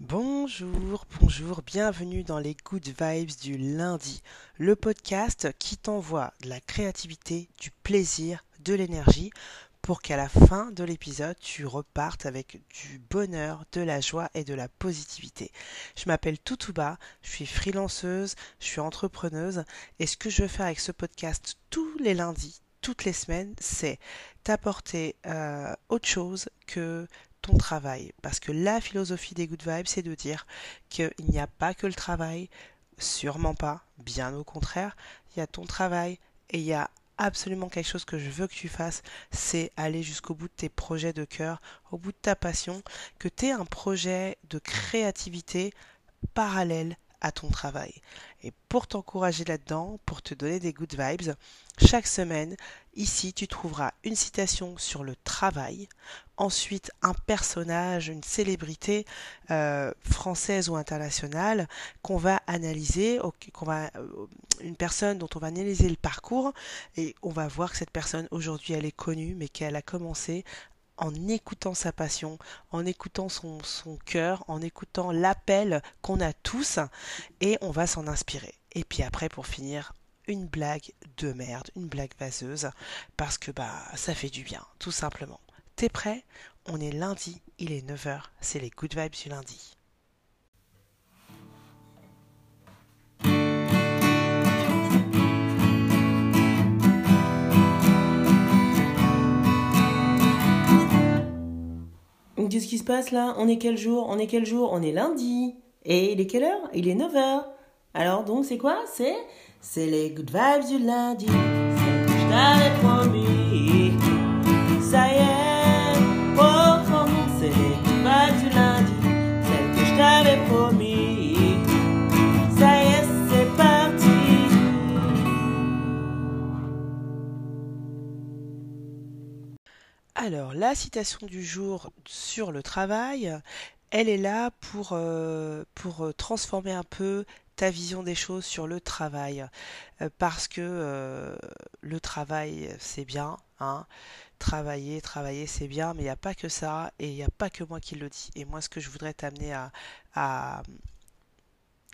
Bonjour, bonjour, bienvenue dans les Good Vibes du lundi, le podcast qui t'envoie de la créativité, du plaisir, de l'énergie pour qu'à la fin de l'épisode, tu repartes avec du bonheur, de la joie et de la positivité. Je m'appelle Toutouba, je suis freelanceuse, je suis entrepreneuse et ce que je veux faire avec ce podcast tous les lundis, toutes les semaines, c'est t'apporter euh, autre chose que travail. Parce que la philosophie des Good Vibes, c'est de dire qu'il n'y a pas que le travail, sûrement pas, bien au contraire, il y ton travail. Et il y a absolument quelque chose que je veux que tu fasses, c'est aller jusqu'au bout de tes projets de cœur, au bout de ta passion, que tu aies un projet de créativité parallèle à ton travail. Et pour t'encourager là-dedans, pour te donner des good vibes, chaque semaine, ici, tu trouveras une citation sur le travail, ensuite un personnage, une célébrité euh, française ou internationale qu'on va analyser, qu'on va, euh, une personne dont on va analyser le parcours et on va voir que cette personne aujourd'hui elle est connue mais qu'elle a commencé en écoutant sa passion, en écoutant son, cœur, en écoutant l'appel qu'on a tous, et on va s'en inspirer. Et puis après, pour finir, une blague de merde, une blague vaseuse, parce que bah ça fait du bien, tout simplement. T'es prêt? On est lundi, il est 9h, c'est les good vibes du lundi. Qu'est-ce qui se passe là? On est quel jour? On est quel jour? On est lundi. Et il est quelle heure? Il est 9h. Alors donc c'est quoi? C'est les good vibes du lundi. Ça y est, Alors, la citation du jour sur le travail, elle est là pour, euh, pour transformer un peu ta vision des choses sur le travail. Euh, parce que euh, le travail, c'est bien. Hein. Travailler, travailler, c'est bien, mais il n'y a pas que ça, et il n'y a pas que moi qui le dis. Et moi, ce que je voudrais t'amener à, à,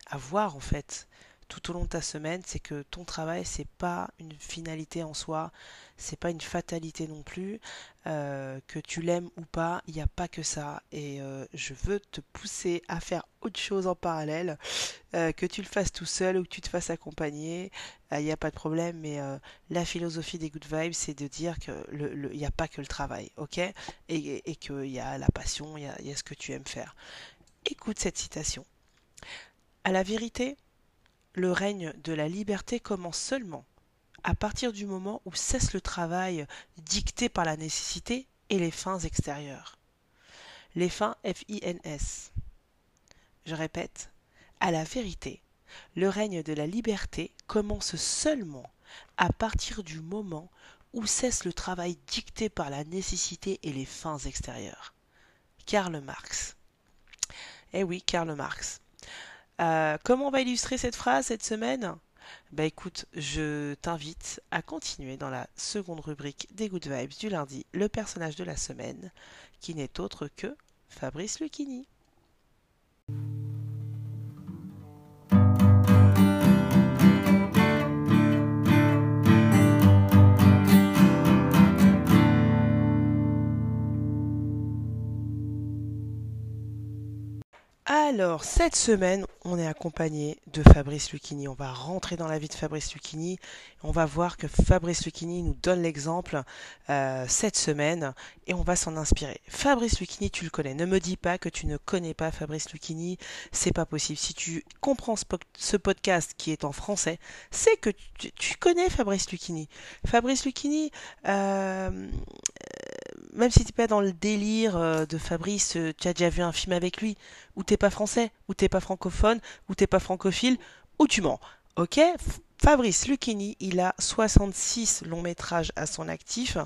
à voir, en fait, tout au long de ta semaine, c'est que ton travail, c'est pas une finalité en soi, c'est pas une fatalité non plus. Euh, que tu l'aimes ou pas, il n'y a pas que ça. Et euh, je veux te pousser à faire autre chose en parallèle, euh, que tu le fasses tout seul ou que tu te fasses accompagner, il n'y a pas de problème. Mais la philosophie des Good Vibes, c'est de dire que il n'y a pas que le travail, ok? Et, et qu'il y a la passion, il y a ce que tu aimes faire. Écoute cette citation. À la vérité, le règne de la liberté commence seulement à partir du moment où cesse le travail dicté par la nécessité et les fins extérieures. Les fins F-I-N-S. Je répète, à la vérité, le règne de la liberté commence seulement à partir du moment où cesse le travail dicté par la nécessité et les fins extérieures. Karl Marx. Eh oui, Karl Marx. Euh, comment on va illustrer cette phrase cette semaine? Bah écoute, je t'invite à continuer dans la seconde rubrique des Good Vibes du lundi, le personnage de la semaine, qui n'est autre que Fabrice Lucchini. Alors, cette semaine, on est accompagné de Fabrice Lucchini. On va rentrer dans la vie de Fabrice Lucchini. On va voir que Fabrice Lucchini nous donne l'exemple euh, cette semaine et on va s'en inspirer. Fabrice Lucchini, tu le connais. Ne me dis pas que tu ne connais pas Fabrice Lucchini. C'est pas possible. Si tu comprends ce, podcast qui est en français, c'est que tu, connais Fabrice Lucchini. Fabrice Lucchini, euh, même si t'es pas dans le délire euh, de Fabrice, euh, tu as déjà vu un film avec lui, ou t'es pas français, ou t'es pas francophone, ou t'es pas francophile, ou tu mens. Ok Fabrice Lucchini, il a 66 longs métrages à son actif.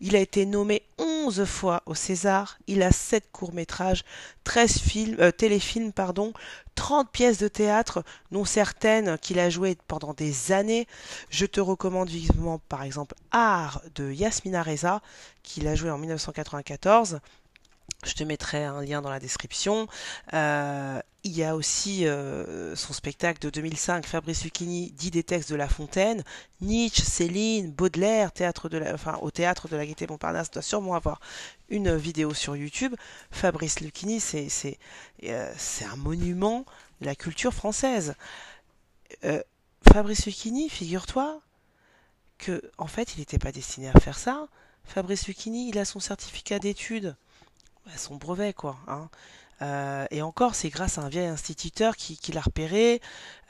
Il a été nommé 11 fois au César. Il a 7 courts métrages, 13 films, euh, téléfilms, pardon, 30 pièces de théâtre, dont certaines qu'il a jouées pendant des années. Je te recommande vivement, par exemple, Art de Yasmina Reza, qu'il a joué en 1994. Je te mettrai un lien dans la description. Euh, il y a aussi euh, son spectacle de 2005, Fabrice Lucchini dit des textes de La Fontaine, Nietzsche, Céline, Baudelaire, théâtre de la, enfin, au théâtre de la Gaîté Montparnasse doit sûrement avoir une vidéo sur YouTube. Fabrice Lucchini, c'est euh, un monument de la culture française. Fabrice Lucchini, figure-toi que en fait, il n'était pas destiné à faire ça. Fabrice Lucchini, il a son certificat d'études son brevet, quoi. Hein. Euh, et encore, c'est grâce à un vieil instituteur qui, l'a repéré,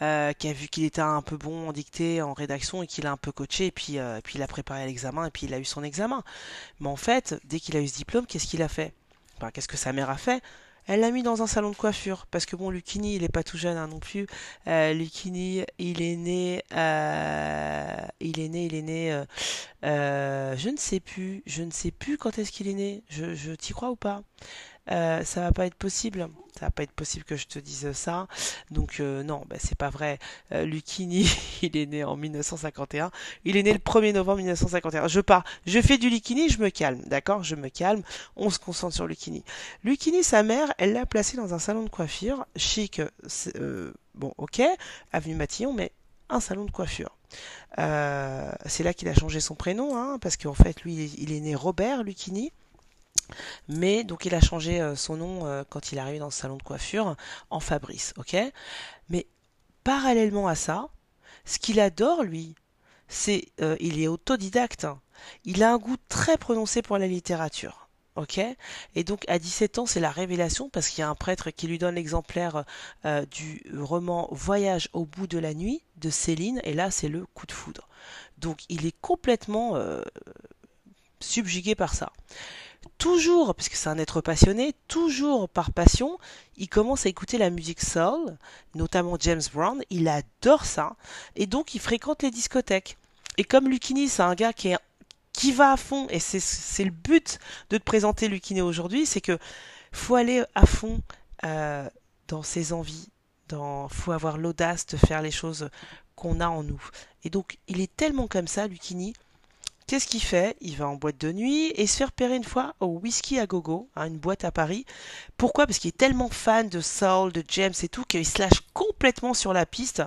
euh, qui a vu qu'il était un peu bon en dictée, en rédaction, et qu'il a un peu coaché, et puis, euh, puis il a préparé l'examen, et puis il a eu son examen. Mais en fait, dès qu'il a eu ce diplôme, qu'est-ce qu'il a fait? Enfin, Qu'est-ce que sa mère a fait? Elle l'a mis dans un salon de coiffure parce que bon, Lucini, il est pas tout jeune hein, non plus. Euh, Lucini, il est né, euh, il est né, il est né. Euh, euh, je ne sais plus, je ne sais plus quand est-ce qu'il est né. Je, je t'y crois ou pas? Euh, ça va pas être possible. Ça va pas être possible que je te dise ça. Donc euh, non, bah, c'est pas vrai. Euh, il est né en 1951. Il est né le 1er novembre 1951. Je pars, je fais du Lucchini, je me calme, d'accord? Je me calme. On se concentre sur Lucchini. Lucchini, sa mère, elle l'a placé dans un salon de coiffure chic. Euh, bon, ok, avenue Matillon, mais un salon de coiffure. c'est là qu'il a changé son prénom, hein, parce qu'en fait, lui, il est né Robert Lucchini. Mais donc il a changé euh, son nom euh, quand il est arrivé dans ce salon de coiffure en Fabrice, ok? Mais parallèlement à ça, ce qu'il adore lui, c'est euh, il est autodidacte. Il a un goût très prononcé pour la littérature. Ok? Et donc à 17 ans, c'est la révélation parce qu'il y a un prêtre qui lui donne l'exemplaire du roman Voyage au bout de la nuit de Céline, et là c'est le coup de foudre. Donc il est complètement subjugué par ça toujours, puisque c'est un être passionné, toujours par passion, il commence à écouter la musique soul, notamment James Brown, il adore ça, et donc il fréquente les discothèques. Et comme Lucini, c'est un gars qui est qui va à fond, et c'est le but de te présenter Lucini aujourd'hui, c'est que faut aller à fond euh, dans ses envies, dans faut avoir l'audace de faire les choses qu'on a en nous. Et donc il est tellement comme ça, Lucini, Qu'est-ce qu'il fait? Il va en boîte de nuit et se fait repérer une fois au Whisky à Gogo, hein, une boîte à Paris. Pourquoi? Parce qu'il est tellement fan de Soul, de James et tout, qu'il se lâche complètement sur la piste.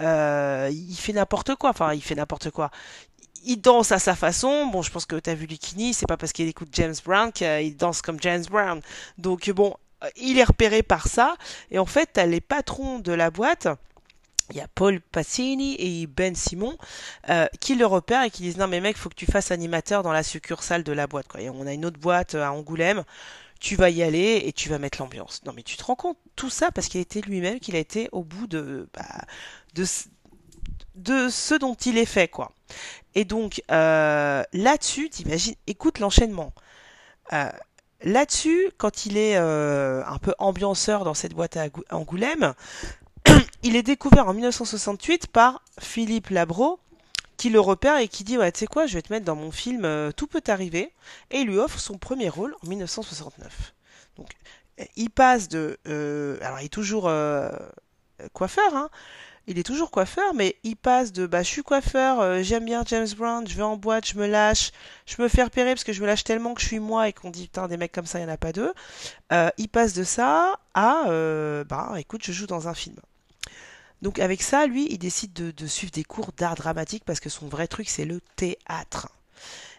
Euh, il fait n'importe quoi. Enfin, il fait n'importe quoi. Il danse à sa façon. Bon, je pense que tu as vu Likini, c'est pas parce qu'il écoute James Brown qu'il danse comme James Brown. Donc bon, il est repéré par ça. Et en fait, t'as les patrons de la boîte il y a Paul Passini et Ben Simon euh, qui le repèrent et qui disent non mais mec faut que tu fasses animateur dans la succursale de la boîte quoi. Et on a une autre boîte à Angoulême, tu vas y aller et tu vas mettre l'ambiance. Non mais tu te rends compte tout ça parce qu'il été lui-même qu'il a été au bout de bah, de de ce dont il est fait quoi. Et donc euh, là-dessus t'imagines, écoute l'enchaînement. Euh, là-dessus, quand il est euh, un peu ambianceur dans cette boîte à Angoulême, il est découvert en 1968 par Philippe Labro, qui le repère et qui dit ouais tu sais quoi je vais te mettre dans mon film euh, Tout peut arriver et il lui offre son premier rôle en 1969 donc il passe de euh, alors il est toujours euh, coiffeur hein. Il est toujours coiffeur mais il passe de bah je suis coiffeur j'aime bien James Brown je vais en boîte je me lâche je me fais repérer parce que je me lâche tellement que je suis moi et qu'on dit putain des mecs comme ça il y en a pas deux. Il passe de ça à bah écoute je joue dans un film donc avec ça, lui, il décide de, suivre des cours d'art dramatique parce que son vrai truc, c'est le théâtre.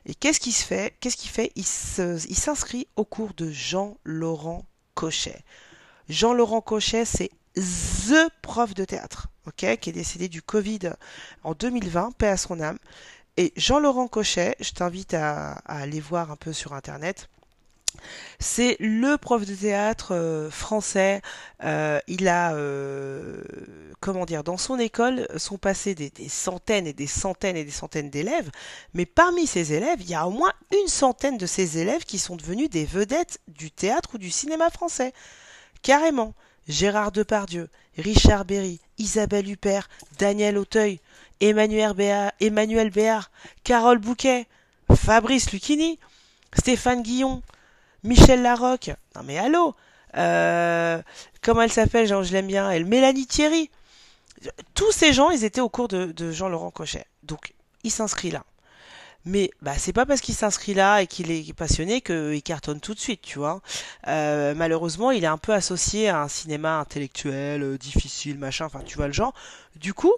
Et qu'est-ce qu'il se fait Qu'est-ce qu'il fait? Il s'inscrit au cours de Jean-Laurent Cochet. Jean-Laurent Cochet, c'est THE prof de théâtre, ok, qui est décédé du Covid en 2020, paix à son âme. Et Jean-Laurent Cochet, je t'invite à, aller voir un peu sur internet. C'est le prof de théâtre euh, français. Euh, il a, euh, comment dire, dans son école sont passés des, centaines et des centaines et des centaines d'élèves. Mais parmi ces élèves, il y a au moins une centaine de ces élèves qui sont devenus des vedettes du théâtre ou du cinéma français. Carrément. Gérard Depardieu, Richard Berry, Isabelle Huppert, Daniel Auteuil, Emmanuel Béard, Emmanuel Béard Carole Bouquet, Fabrice Lucchini, Stéphane Guillon, Michel Larocque. Non mais allô euh, Comment elle s'appelle Je l'aime bien. Elle, Mélanie Thierry. Tous ces gens, ils étaient au cours de, Jean-Laurent Cochet. Donc, il s'inscrit là. Mais bah, c'est pas parce qu'il s'inscrit là et qu'il est passionné qu'il cartonne tout de suite, tu vois. Euh, malheureusement, il est un peu associé à un cinéma intellectuel, euh, difficile, machin, enfin tu vois le genre. Du coup,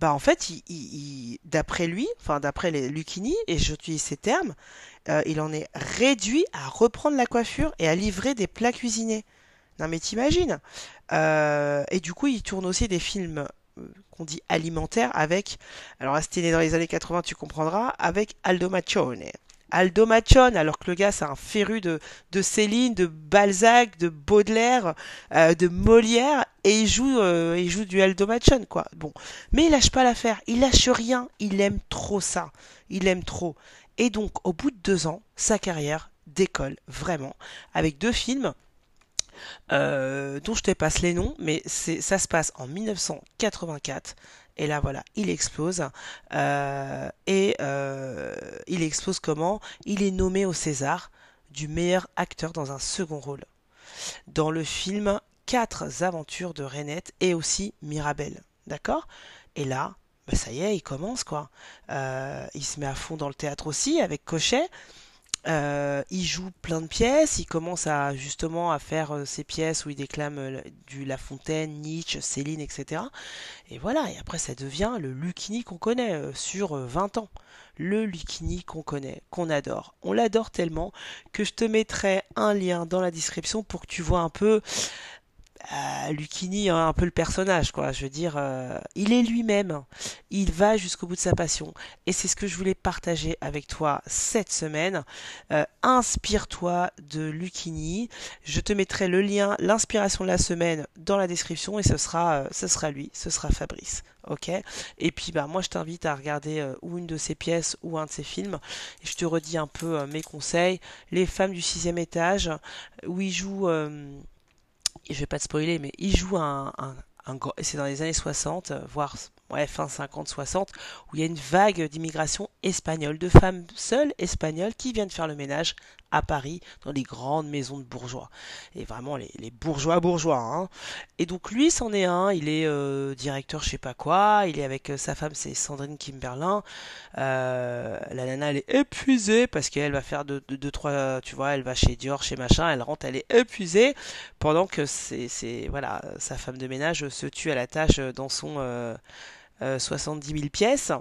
bah en fait, il, d'après lui, enfin d'après les Lucchini, et j'utilise ces termes, euh, il en est réduit à reprendre la coiffure et à livrer des plats cuisinés. Non mais t'imagines? Euh, et du coup, il tourne aussi des films euh, qu'on dit alimentaires avec, alors là, dans les années 80, tu comprendras, avec Aldo Machone. Aldo Machone, alors que le gars, c'est un féru de, Céline, de Balzac, de Baudelaire, euh, de Molière, et il joue, euh, il joue du Aldo Machone, quoi. Bon, mais il lâche pas l'affaire, il lâche rien, il aime trop ça, il aime trop. Et donc, au bout de deux ans, sa carrière décolle vraiment, avec deux films euh, dont je te passe les noms, mais ça se passe en 1984. Et là, voilà, il explose. Euh, et euh, il explose comment? Il est nommé au César du meilleur acteur dans un second rôle. Dans le film Quatre aventures de Renette et aussi Mirabelle. D'accord? Et là, bah, ça y est, il commence quoi. Euh, il se met à fond dans le théâtre aussi avec Cochet. Euh, il joue plein de pièces, il commence à justement à faire euh, ces pièces où il déclame euh, du La Fontaine, Nietzsche, Céline, etc. Et voilà, et après ça devient le Lucchini qu'on connaît euh, sur euh, 20 ans. Le Lucchini qu'on connaît, qu'on adore. On l'adore tellement que je te mettrai un lien dans la description pour que tu vois un peu euh, Lucchini, hein, un peu le personnage, quoi. Je veux dire, euh, il est lui-même. Il va jusqu'au bout de sa passion. Et c'est ce que je voulais partager avec toi cette semaine. Euh, inspire-toi de Lucchini. Je te mettrai le lien, l'inspiration de la semaine dans la description et ce sera, euh, ce sera lui, ce sera Fabrice. Ok? Et puis, bah, moi, je t'invite à regarder ou une de ses pièces ou un de ses films. Je te redis un peu mes conseils. Les femmes du sixième étage, où il joue. Je vais pas te spoiler, mais il joue un, un, un c'est dans les années 60, euh, voire ouais, fin 50-60, où il y a une vague d'immigration espagnole, de femmes seules espagnoles qui viennent faire le ménage à Paris, dans les grandes maisons de bourgeois. Et vraiment les, bourgeois bourgeois. Hein. Et donc lui, c'en est un, il est euh, directeur je sais pas quoi, il est avec euh, sa femme, c'est Sandrine Kimberlin. Euh, la nana, elle est épuisée parce qu'elle va faire deux, trois, tu vois, elle va chez Dior, chez machin, elle rentre, elle est épuisée pendant que c'est, voilà, sa femme de ménage se tue à la tâche dans son 70 000 pièces.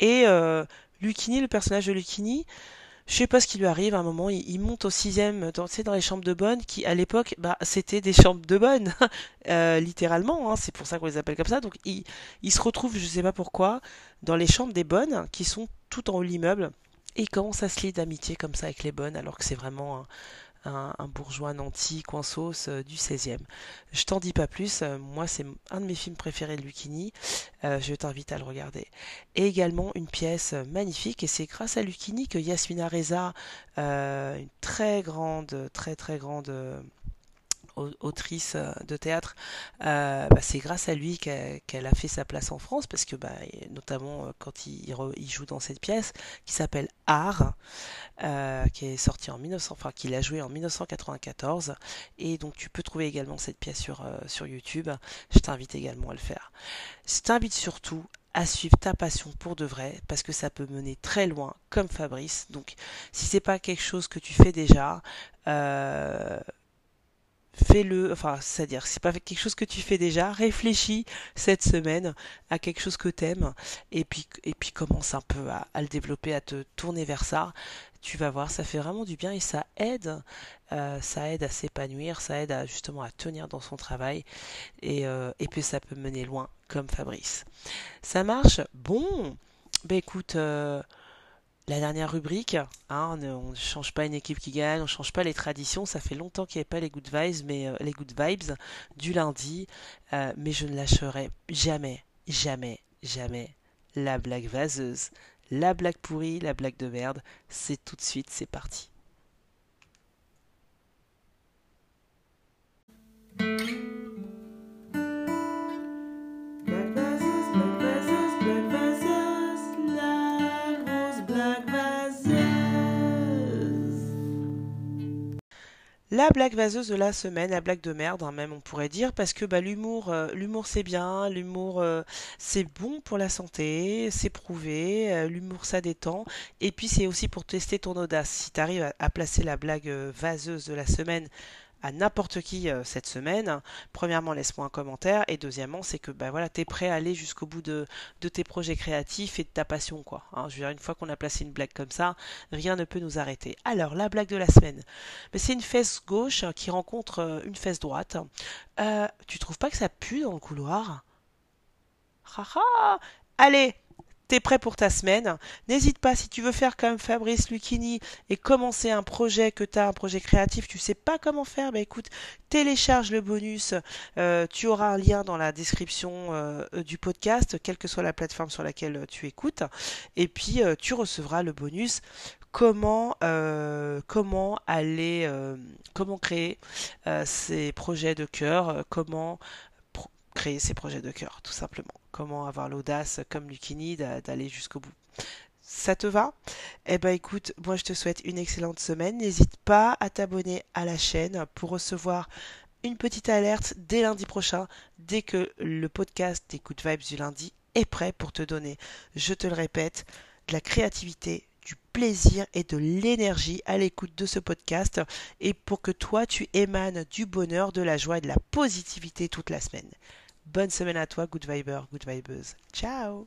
Et euh, Lucchini, le personnage de Lucchini, je sais pas ce qui lui arrive à un moment, il, monte au sixième, dans, dans les chambres de bonne, qui à l'époque, bah, c'était des chambres de bonne, euh, littéralement, hein, c'est pour ça qu'on les appelle comme ça. Donc il, il se retrouve, je sais pas pourquoi, dans les chambres des bonnes, qui sont tout en haut de l'immeuble, et il commence à se lier d'amitié comme ça avec les bonnes, alors que c'est vraiment un, bourgeois nanti, coinsos euh, du 16 Je t'en dis pas plus, euh, moi c'est un de mes films préférés de Lucchini, euh, je t'invite à le regarder. Et également une pièce magnifique, et c'est grâce à Lucchini que Yasmina Reza, une très grande, très très grande autrice euh, de théâtre, euh, bah, c'est grâce à lui qu'elle a fait sa place en France, parce que bah, notamment euh, quand il, joue dans cette pièce qui s'appelle Art, qui est sorti en 1900, enfin qu'il a joué en 1994, et donc tu peux trouver également cette pièce sur, YouTube. Je t'invite également à le faire. Je t'invite surtout à suivre ta passion pour de vrai, parce que ça peut mener très loin, comme Fabrice. Donc, si c'est pas quelque chose que tu fais déjà, fais-le, enfin, c'est-à-dire, c'est pas quelque chose que tu fais déjà, réfléchis cette semaine à quelque chose que t'aimes, et puis, et puis commence un peu à, à le développer, à te tourner vers ça. Tu vas voir, ça fait vraiment du bien et ça aide, euh, ça aide à s'épanouir, ça aide à justement à tenir dans son travail, et, euh, et puis ça peut mener loin, comme Fabrice. Ça marche? Bon, ben écoute, euh, la dernière rubrique, hein, on ne change pas une équipe qui gagne, on ne change pas les traditions. Ça fait longtemps qu'il n'y avait pas les good vibes, mais euh, les good vibes du lundi, euh, mais je ne lâcherai jamais, jamais, jamais la blague vaseuse, la blague pourrie, la blague de merde. C'est tout de suite, c'est parti. La blague vaseuse de la semaine, la blague de merde, hein, même on pourrait dire, parce que bah, l'humour, euh, l'humour c'est bien, l'humour euh, c'est bon pour la santé, c'est prouvé, euh, l'humour ça détend, et puis c'est aussi pour tester ton audace. Si tu arrives à, à placer la blague vaseuse de la semaine à n'importe qui euh, cette semaine, premièrement, laisse-moi un commentaire. Et deuxièmement, c'est que bah, voilà, tu es prêt à aller jusqu'au bout de, de, tes projets créatifs et de ta passion. quoi. Hein. je veux dire, une fois qu'on a placé une blague comme ça, rien ne peut nous arrêter. Alors, la blague de la semaine. c'est une fesse gauche qui rencontre euh, une fesse droite. Euh, tu trouves pas que ça pue dans le couloir? Allez, prêt pour ta semaine. N'hésite pas si tu veux faire comme Fabrice Lucchini et commencer un projet que tu as, un projet créatif, tu sais pas comment faire, bah écoute, télécharge le bonus. Euh, tu auras un lien dans la description euh, du podcast, quelle que soit la plateforme sur laquelle tu écoutes. Et puis euh, tu recevras le bonus comment comment aller comment créer ces projets de cœur comment créer ses projets de cœur, tout simplement. Comment avoir l'audace, comme Lucini, d'aller jusqu'au bout. Ça te va? Eh ben écoute, moi je te souhaite une excellente semaine. N'hésite pas à t'abonner à la chaîne pour recevoir une petite alerte dès lundi prochain, dès que le podcast des Vibes du lundi est prêt pour te donner, je te le répète, de la créativité, du plaisir et de l'énergie à l'écoute de ce podcast et pour que toi tu émanes du bonheur, de la joie et de la positivité toute la semaine. Bonne semaine à toi, Good Viber, Good Vibers. Ciao